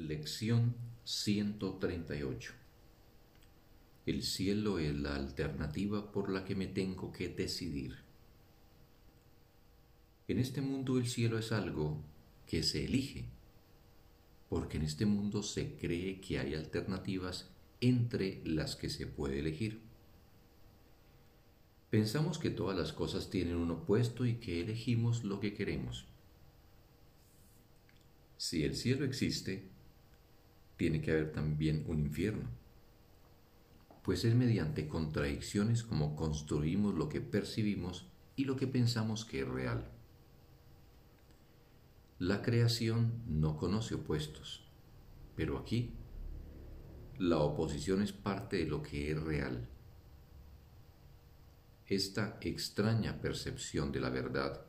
Lección 138 El cielo es la alternativa por la que me tengo que decidir. En este mundo el cielo es algo que se elige, porque en este mundo se cree que hay alternativas entre las que se puede elegir. Pensamos que todas las cosas tienen un opuesto y que elegimos lo que queremos. Si el cielo existe, tiene que haber también un infierno, pues es mediante contradicciones como construimos lo que percibimos y lo que pensamos que es real. La creación no conoce opuestos, pero aquí la oposición es parte de lo que es real. Esta extraña percepción de la verdad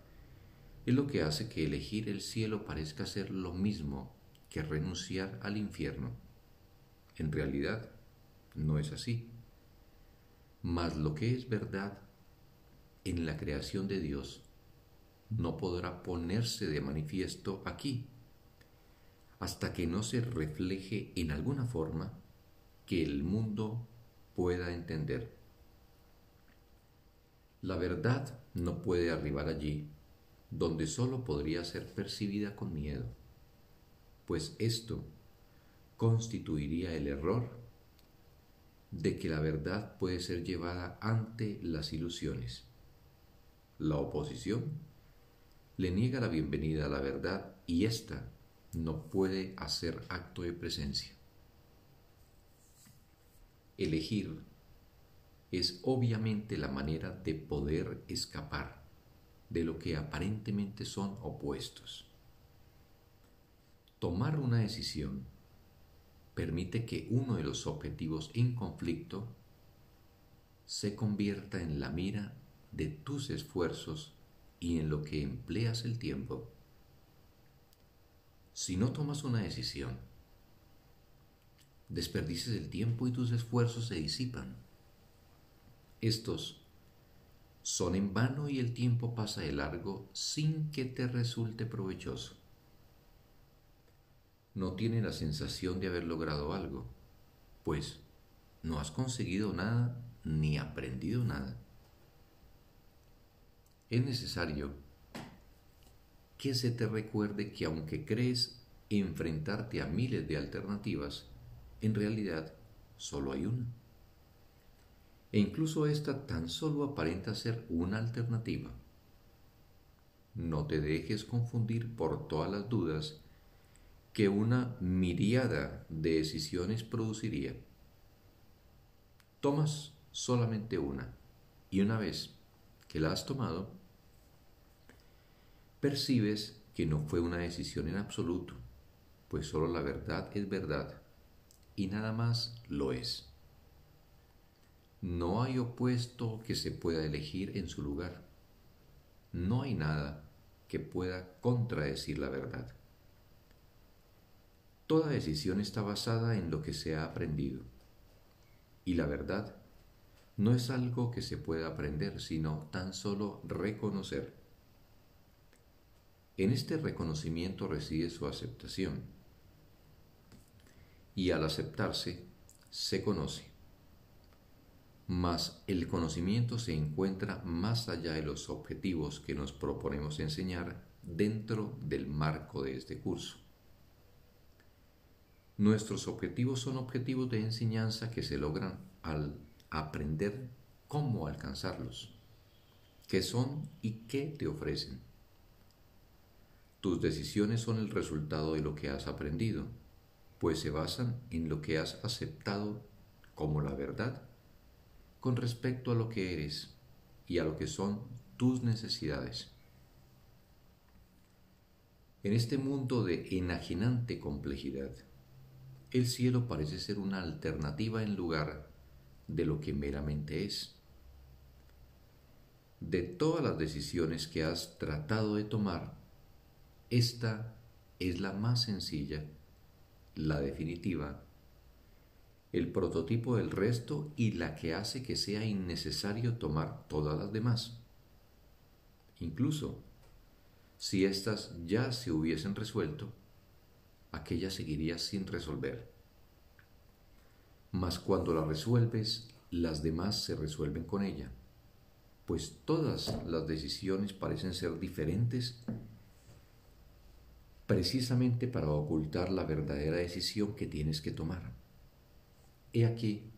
es lo que hace que elegir el cielo parezca ser lo mismo que renunciar al infierno. En realidad, no es así. Mas lo que es verdad en la creación de Dios no podrá ponerse de manifiesto aquí, hasta que no se refleje en alguna forma que el mundo pueda entender. La verdad no puede arribar allí, donde sólo podría ser percibida con miedo pues esto constituiría el error de que la verdad puede ser llevada ante las ilusiones. La oposición le niega la bienvenida a la verdad y ésta no puede hacer acto de presencia. Elegir es obviamente la manera de poder escapar de lo que aparentemente son opuestos. Tomar una decisión permite que uno de los objetivos en conflicto se convierta en la mira de tus esfuerzos y en lo que empleas el tiempo. Si no tomas una decisión, desperdices el tiempo y tus esfuerzos se disipan. Estos son en vano y el tiempo pasa de largo sin que te resulte provechoso no tiene la sensación de haber logrado algo, pues no has conseguido nada ni aprendido nada. Es necesario que se te recuerde que aunque crees enfrentarte a miles de alternativas, en realidad solo hay una. E incluso esta tan solo aparenta ser una alternativa. No te dejes confundir por todas las dudas que una miriada de decisiones produciría. Tomas solamente una y una vez que la has tomado, percibes que no fue una decisión en absoluto, pues solo la verdad es verdad y nada más lo es. No hay opuesto que se pueda elegir en su lugar. No hay nada que pueda contradecir la verdad. Toda decisión está basada en lo que se ha aprendido. Y la verdad no es algo que se pueda aprender, sino tan solo reconocer. En este reconocimiento reside su aceptación. Y al aceptarse, se conoce. Mas el conocimiento se encuentra más allá de los objetivos que nos proponemos enseñar dentro del marco de este curso. Nuestros objetivos son objetivos de enseñanza que se logran al aprender cómo alcanzarlos, qué son y qué te ofrecen. Tus decisiones son el resultado de lo que has aprendido, pues se basan en lo que has aceptado como la verdad con respecto a lo que eres y a lo que son tus necesidades. En este mundo de enajenante complejidad, el cielo parece ser una alternativa en lugar de lo que meramente es. De todas las decisiones que has tratado de tomar, esta es la más sencilla, la definitiva, el prototipo del resto y la que hace que sea innecesario tomar todas las demás. Incluso si éstas ya se hubiesen resuelto, aquella seguiría sin resolver. Mas cuando la resuelves, las demás se resuelven con ella, pues todas las decisiones parecen ser diferentes precisamente para ocultar la verdadera decisión que tienes que tomar. He aquí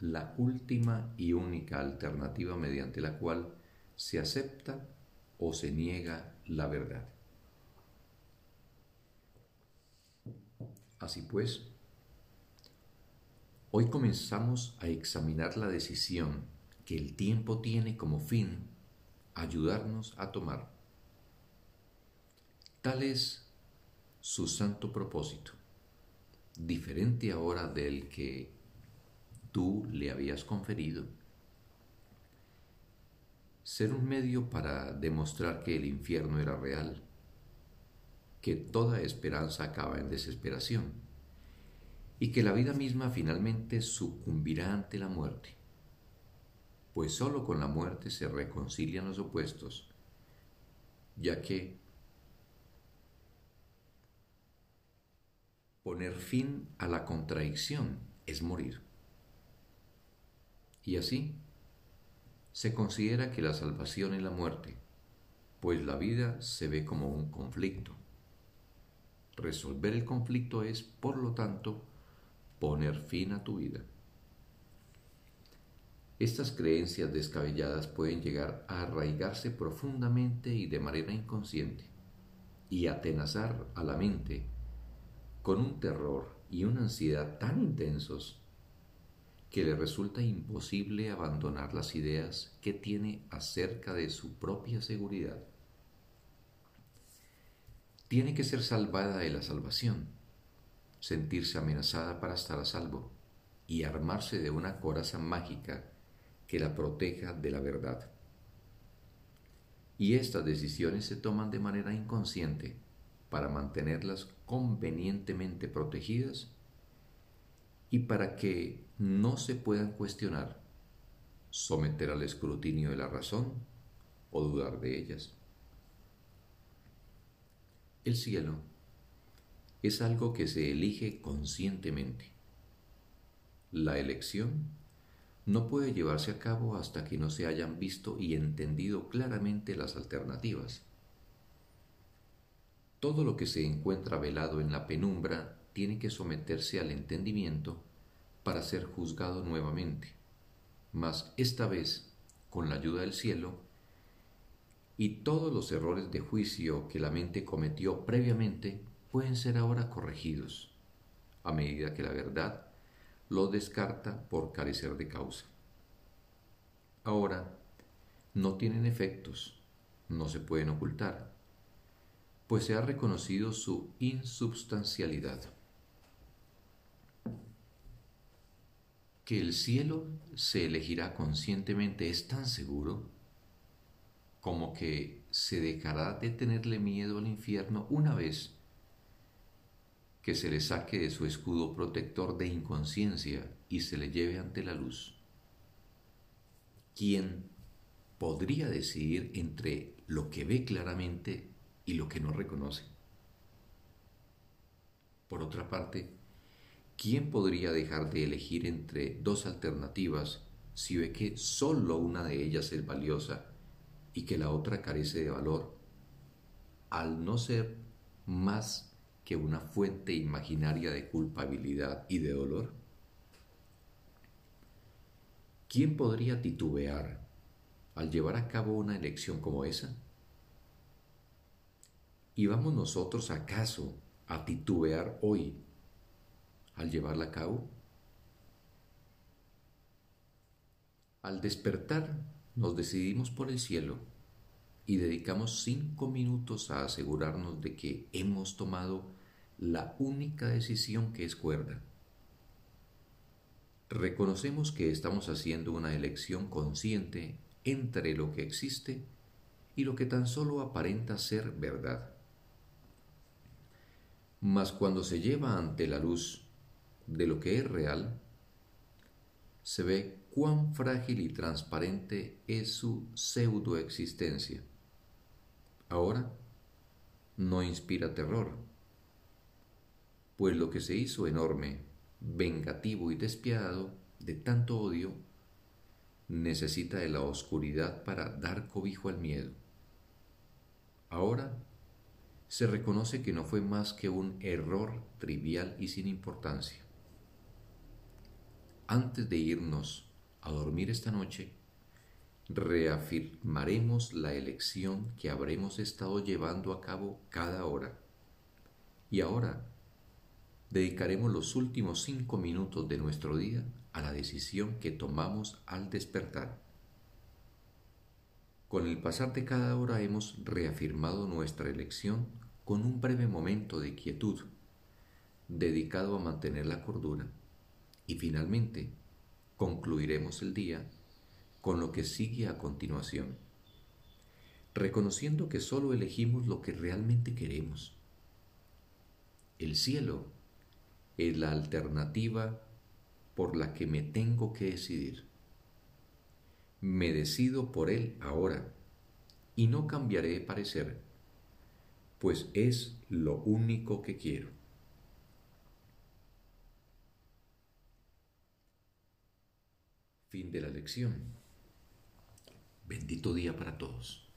la última y única alternativa mediante la cual se acepta o se niega la verdad. Así pues, hoy comenzamos a examinar la decisión que el tiempo tiene como fin ayudarnos a tomar. Tal es su santo propósito, diferente ahora del que tú le habías conferido. Ser un medio para demostrar que el infierno era real, que toda esperanza acaba en desesperación y que la vida misma finalmente sucumbirá ante la muerte, pues sólo con la muerte se reconcilian los opuestos, ya que Poner fin a la contradicción es morir. Y así se considera que la salvación es la muerte, pues la vida se ve como un conflicto. Resolver el conflicto es, por lo tanto, poner fin a tu vida. Estas creencias descabelladas pueden llegar a arraigarse profundamente y de manera inconsciente y atenazar a la mente con un terror y una ansiedad tan intensos que le resulta imposible abandonar las ideas que tiene acerca de su propia seguridad. Tiene que ser salvada de la salvación, sentirse amenazada para estar a salvo y armarse de una coraza mágica que la proteja de la verdad. Y estas decisiones se toman de manera inconsciente para mantenerlas convenientemente protegidas y para que no se puedan cuestionar, someter al escrutinio de la razón o dudar de ellas. El cielo es algo que se elige conscientemente. La elección no puede llevarse a cabo hasta que no se hayan visto y entendido claramente las alternativas todo lo que se encuentra velado en la penumbra tiene que someterse al entendimiento para ser juzgado nuevamente, mas esta vez con la ayuda del cielo, y todos los errores de juicio que la mente cometió previamente pueden ser ahora corregidos, a medida que la verdad lo descarta por carecer de causa. Ahora, no tienen efectos, no se pueden ocultar, pues se ha reconocido su insubstancialidad. Que el cielo se elegirá conscientemente es tan seguro como que se dejará de tenerle miedo al infierno una vez que se le saque de su escudo protector de inconsciencia y se le lleve ante la luz. ¿Quién podría decidir entre lo que ve claramente y lo que no reconoce. Por otra parte, ¿quién podría dejar de elegir entre dos alternativas si ve que sólo una de ellas es valiosa y que la otra carece de valor, al no ser más que una fuente imaginaria de culpabilidad y de dolor? ¿Quién podría titubear al llevar a cabo una elección como esa? ¿Y vamos nosotros acaso a titubear hoy al llevarla a cabo? Al despertar nos decidimos por el cielo y dedicamos cinco minutos a asegurarnos de que hemos tomado la única decisión que es cuerda. Reconocemos que estamos haciendo una elección consciente entre lo que existe y lo que tan solo aparenta ser verdad. Mas cuando se lleva ante la luz de lo que es real, se ve cuán frágil y transparente es su pseudoexistencia. Ahora no inspira terror, pues lo que se hizo enorme, vengativo y despiadado de tanto odio, necesita de la oscuridad para dar cobijo al miedo. Ahora se reconoce que no fue más que un error trivial y sin importancia. Antes de irnos a dormir esta noche, reafirmaremos la elección que habremos estado llevando a cabo cada hora. Y ahora dedicaremos los últimos cinco minutos de nuestro día a la decisión que tomamos al despertar. Con el pasar de cada hora hemos reafirmado nuestra elección con un breve momento de quietud dedicado a mantener la cordura y finalmente concluiremos el día con lo que sigue a continuación, reconociendo que solo elegimos lo que realmente queremos. El cielo es la alternativa por la que me tengo que decidir. Me decido por él ahora y no cambiaré de parecer, pues es lo único que quiero. Fin de la lección. Bendito día para todos.